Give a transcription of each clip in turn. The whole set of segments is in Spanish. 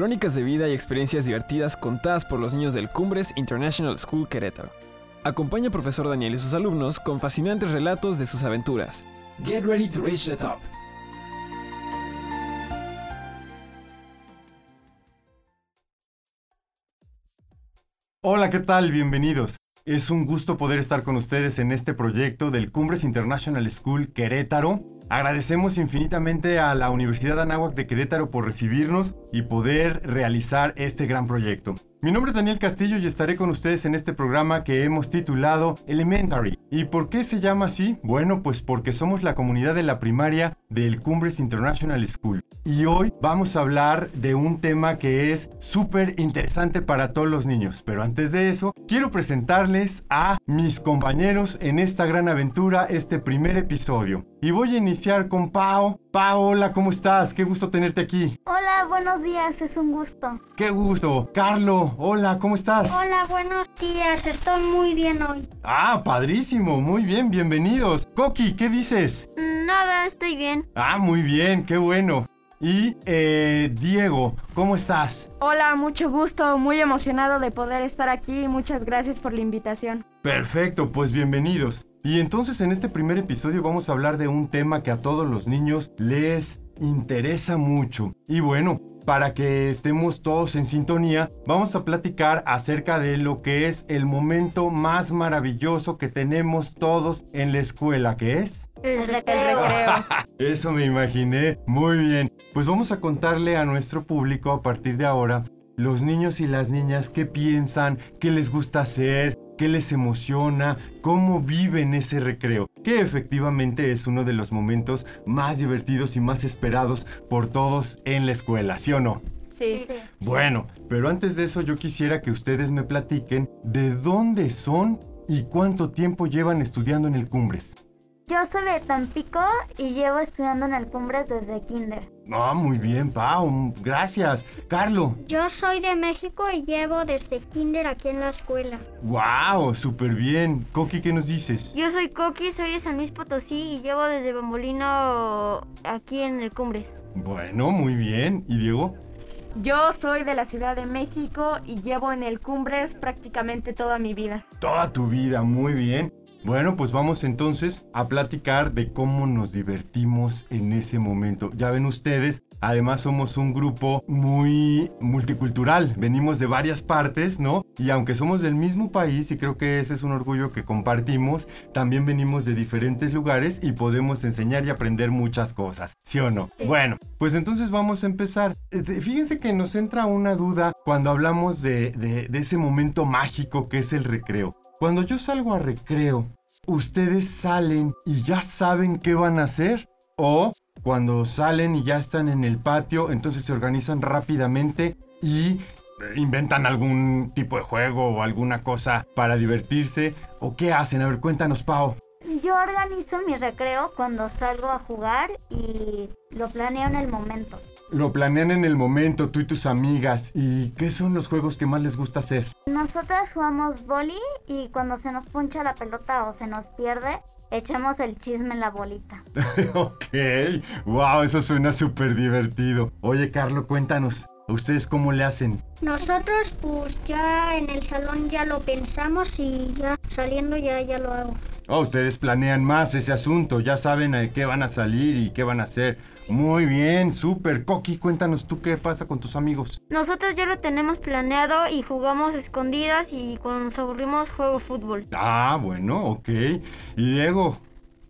Crónicas de vida y experiencias divertidas contadas por los niños del Cumbres International School Querétaro. Acompaña al profesor Daniel y sus alumnos con fascinantes relatos de sus aventuras. Get ready to reach the top. Hola, ¿qué tal? Bienvenidos. Es un gusto poder estar con ustedes en este proyecto del Cumbres International School Querétaro. Agradecemos infinitamente a la Universidad Anáhuac de Querétaro por recibirnos y poder realizar este gran proyecto. Mi nombre es Daniel Castillo y estaré con ustedes en este programa que hemos titulado Elementary. ¿Y por qué se llama así? Bueno, pues porque somos la comunidad de la primaria del Cumbres International School. Y hoy vamos a hablar de un tema que es súper interesante para todos los niños. Pero antes de eso, quiero presentarles a mis compañeros en esta gran aventura, este primer episodio. Y voy a iniciar con Pau. Pau, hola, ¿cómo estás? Qué gusto tenerte aquí. Hola, buenos días, es un gusto. Qué gusto. Carlo, hola, ¿cómo estás? Hola, buenos días, estoy muy bien hoy. Ah, padrísimo, muy bien, bienvenidos. Coqui, ¿qué dices? Nada, estoy bien. Ah, muy bien, qué bueno. Y eh, Diego, ¿cómo estás? Hola, mucho gusto, muy emocionado de poder estar aquí. Muchas gracias por la invitación. Perfecto, pues bienvenidos. Y entonces en este primer episodio vamos a hablar de un tema que a todos los niños les interesa mucho. Y bueno, para que estemos todos en sintonía, vamos a platicar acerca de lo que es el momento más maravilloso que tenemos todos en la escuela, que es... El recreo. Eso me imaginé. Muy bien. Pues vamos a contarle a nuestro público a partir de ahora los niños y las niñas qué piensan, qué les gusta hacer, qué les emociona, cómo viven ese recreo, que efectivamente es uno de los momentos más divertidos y más esperados por todos en la escuela, ¿sí o no? Sí. Bueno, pero antes de eso yo quisiera que ustedes me platiquen de dónde son y cuánto tiempo llevan estudiando en el Cumbres. Yo soy de Tampico y llevo estudiando en el Cumbres desde kinder. Ah, muy bien, Pau, gracias. Carlo. Yo soy de México y llevo desde kinder aquí en la escuela. Wow, súper bien. Coqui, ¿qué nos dices? Yo soy Coqui, soy de San Luis Potosí y llevo desde Bambolino aquí en el Cumbres. Bueno, muy bien. ¿Y Diego? Yo soy de la Ciudad de México y llevo en el Cumbres prácticamente toda mi vida. Toda tu vida, muy bien. Bueno, pues vamos entonces a platicar de cómo nos divertimos en ese momento. Ya ven ustedes, además somos un grupo muy multicultural, venimos de varias partes, ¿no? Y aunque somos del mismo país, y creo que ese es un orgullo que compartimos, también venimos de diferentes lugares y podemos enseñar y aprender muchas cosas, ¿sí o no? Bueno, pues entonces vamos a empezar. Eh, Fíjense que nos entra una duda cuando hablamos de, de, de ese momento mágico que es el recreo. Cuando yo salgo a recreo, ¿ustedes salen y ya saben qué van a hacer? ¿O cuando salen y ya están en el patio, entonces se organizan rápidamente y inventan algún tipo de juego o alguna cosa para divertirse? ¿O qué hacen? A ver, cuéntanos, Pau. Yo organizo mi recreo cuando salgo a jugar y lo planeo en el momento. Lo planean en el momento, tú y tus amigas. ¿Y qué son los juegos que más les gusta hacer? Nosotras jugamos boli y cuando se nos puncha la pelota o se nos pierde, echamos el chisme en la bolita. ok, wow, eso suena súper divertido. Oye, Carlo, cuéntanos, ¿a ustedes cómo le hacen? Nosotros pues ya en el salón ya lo pensamos y ya saliendo ya, ya lo hago. Oh, ustedes planean más ese asunto, ya saben a qué van a salir y qué van a hacer. Muy bien, súper. Coqui, cuéntanos tú qué pasa con tus amigos. Nosotros ya lo tenemos planeado y jugamos escondidas y cuando nos aburrimos juego fútbol. Ah, bueno, ok. Y Diego,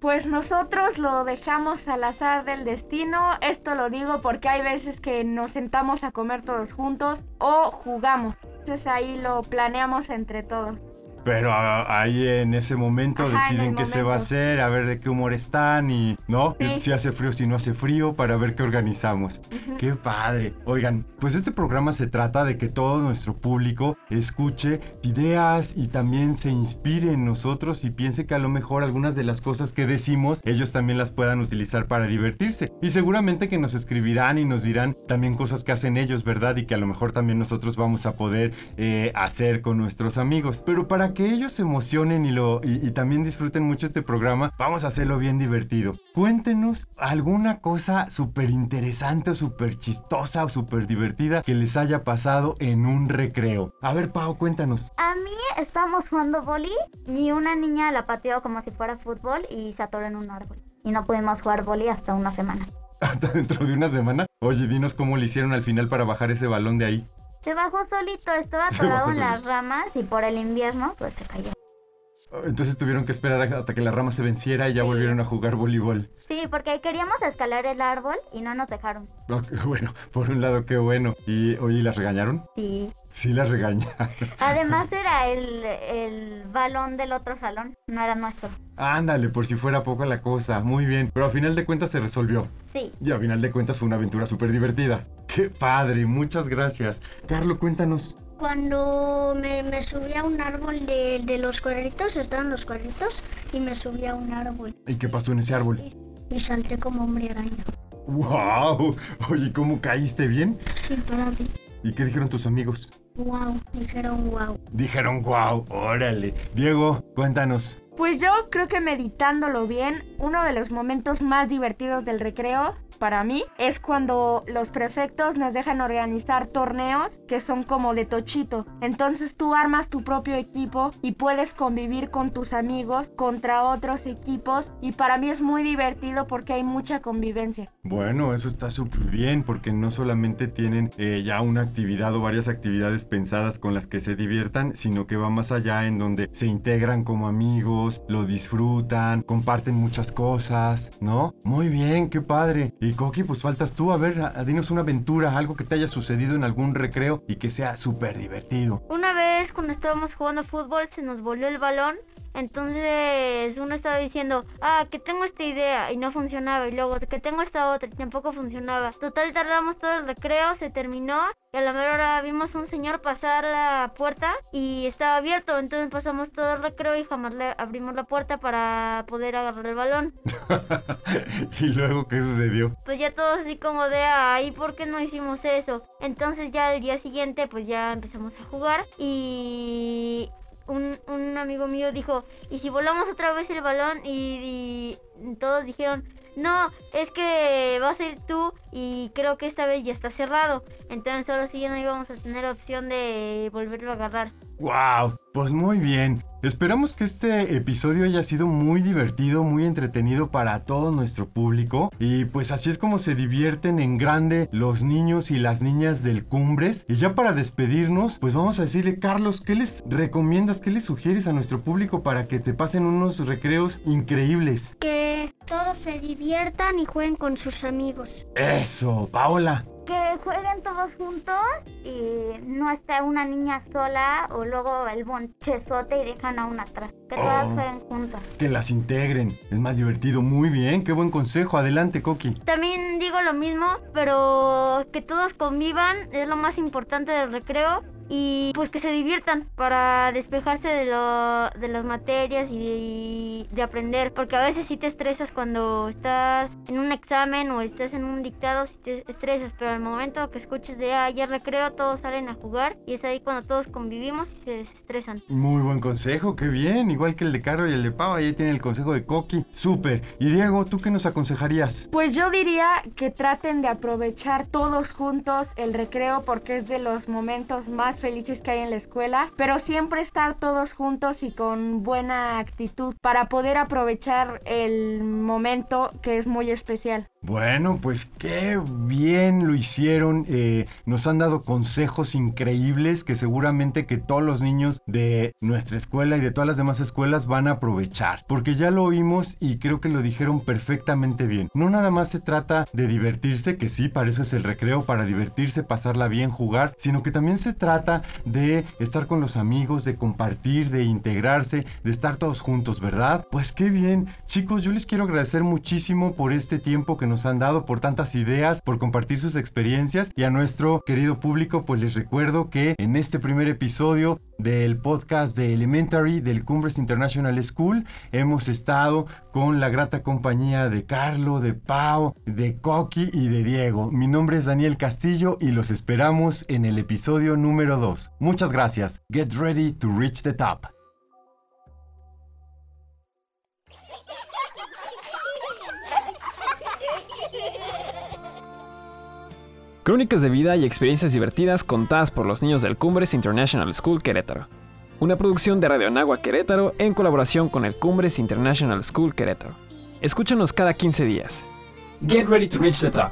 Pues nosotros lo dejamos al azar del destino. Esto lo digo porque hay veces que nos sentamos a comer todos juntos o jugamos. Entonces ahí lo planeamos entre todos. Pero ah, ahí en ese momento Ajá, en deciden qué se va a momento. hacer, a ver de qué humor están y, ¿no? Sí. Si hace frío, si no hace frío, para ver qué organizamos. ¡Qué padre! Oigan, pues este programa se trata de que todo nuestro público escuche ideas y también se inspire en nosotros y piense que a lo mejor algunas de las cosas que decimos ellos también las puedan utilizar para divertirse. Y seguramente que nos escribirán y nos dirán también cosas que hacen ellos, ¿verdad? Y que a lo mejor también nosotros vamos a poder eh, hacer con nuestros amigos. Pero para que ellos se emocionen y, lo, y, y también disfruten mucho este programa, vamos a hacerlo bien divertido. Cuéntenos alguna cosa súper interesante o súper chistosa o súper divertida que les haya pasado en un recreo. A ver, Pau, cuéntanos. A mí estábamos jugando boli y una niña la pateó como si fuera fútbol y se atoró en un árbol. Y no pudimos jugar boli hasta una semana. Hasta dentro de una semana. Oye, dinos cómo le hicieron al final para bajar ese balón de ahí. Se bajó solito, estaba atorado en las ramas y por el invierno pues se cayó. Entonces tuvieron que esperar hasta que la rama se venciera y ya Sí. volvieron a jugar voleibol. Sí, porque queríamos escalar el árbol y no nos dejaron. Bueno, por un lado, qué bueno. Y, oye, ¿las regañaron? Sí. Sí, las regañaron. Además era el, el balón del otro salón, no era nuestro. Ándale, por si fuera poco la cosa. Muy bien. Pero a final de cuentas se resolvió. Sí. Y a final de cuentas fue una aventura súper divertida. ¡Qué padre! Muchas gracias. Carlos, cuéntanos. Cuando me, me subí a un árbol de, de los cuadritos, estaban los cuadritos, y me subí a un árbol. ¿Y qué pasó en ese árbol? Y, y salté como hombre araña. ¡Wow! Oye, ¿cómo caíste bien? Sí, para mí. ¿Y qué dijeron tus amigos? Wow, dijeron wow. Dijeron, wow, órale. Diego, cuéntanos. Pues yo creo que meditándolo bien, uno de los momentos más divertidos del recreo para mí es cuando los prefectos nos dejan organizar torneos que son como de tochito. Entonces tú armas tu propio equipo y puedes convivir con tus amigos contra otros equipos y para mí es muy divertido porque hay mucha convivencia. Bueno, eso está súper bien porque no solamente tienen eh, ya una actividad o varias actividades pensadas con las que se diviertan, sino que va más allá en donde se integran como amigos, lo disfrutan, comparten muchas cosas, ¿no? Muy bien, qué padre. Y Coqui, pues faltas tú, a ver, dinos una aventura, algo que te haya sucedido en algún recreo y que sea súper divertido. Una vez cuando estábamos jugando fútbol se nos volvió el balón. Entonces uno estaba diciendo, ah, que tengo esta idea y no funcionaba. Y luego que tengo esta otra y tampoco funcionaba. Total tardamos todo el recreo, se terminó. Y a la mera hora vimos un señor pasar la puerta y estaba abierto. Entonces pasamos todo el recreo y jamás le abrimos la puerta para poder agarrar el balón. y luego, ¿qué sucedió? Pues ya todos así como de, ay, ¿por qué no hicimos eso? Entonces ya el día siguiente pues ya empezamos a jugar y un, un amigo mío dijo, ¿y si volamos otra vez el balón? Y, y todos dijeron, no, es que vas a ir tú y creo que esta vez ya está cerrado. Entonces solo sí ya no íbamos a tener opción de volverlo a agarrar. ¡Wow! Pues muy bien. Esperamos que este episodio haya sido muy divertido, muy entretenido para todo nuestro público. Y pues así es como se divierten en grande los niños y las niñas del Cumbres. Y ya para despedirnos, pues vamos a decirle, Carlos, ¿qué les recomiendas, qué les sugieres a nuestro público para que se pasen unos recreos increíbles? Que todos se diviertan y jueguen con sus amigos. Eso, Paola. Que jueguen todos juntos y no esté una niña sola o luego el bonchezote y dejan a una atrás. Que todas Oh. jueguen juntas. Que las integren. Es más divertido. Muy bien, qué buen consejo. Adelante, Coqui. También digo lo mismo, pero que todos convivan es lo más importante del recreo y pues que se diviertan para despejarse de, lo, de las materias y de, aprender, porque a veces sí te estresas cuando estás en un examen o estás en un dictado, sí te estresas, pero al momento que escuches de ya recreo, todos salen a jugar y es ahí cuando todos convivimos y se desestresan. Muy buen consejo, qué bien. Igual que el de Caro y el de Pau, ahí tiene el consejo de Coqui. Súper. Y Diego, ¿tú qué nos aconsejarías? Pues yo diría que traten de aprovechar todos juntos el recreo porque es de los momentos más felices que hay en la escuela, pero siempre estar todos juntos y con buena actitud para poder aprovechar el momento que es muy especial. Bueno, pues qué bien lo hicieron. Eh, nos han dado consejos increíbles que seguramente que todos los niños de nuestra escuela y de todas las demás escuelas van a aprovechar. Porque ya lo oímos y creo que lo dijeron perfectamente bien. No nada más se trata de divertirse, que sí, para eso es el recreo, para divertirse, pasarla bien, jugar, sino que también se trata de estar con los amigos, de compartir, de integrarse, de estar todos juntos, ¿verdad? Pues qué bien. Chicos, yo les quiero agradecer muchísimo por este tiempo que nos han dado, por tantas ideas, por compartir sus experiencias y a nuestro querido público pues les recuerdo que en este primer episodio del podcast de Elementary del Cumbres International School hemos estado con la grata compañía de Carlo, de Pau, de Coqui y de Diego. Mi nombre es Daniel Castillo y los esperamos en el episodio número 2. Muchas gracias. Get ready to reach the top. Crónicas de vida y experiencias divertidas contadas por los niños del Cumbres International School Querétaro. Una producción de Radio Anagua Querétaro en colaboración con el Cumbres International School Querétaro. Escúchanos cada 15 días. Get ready to reach the top.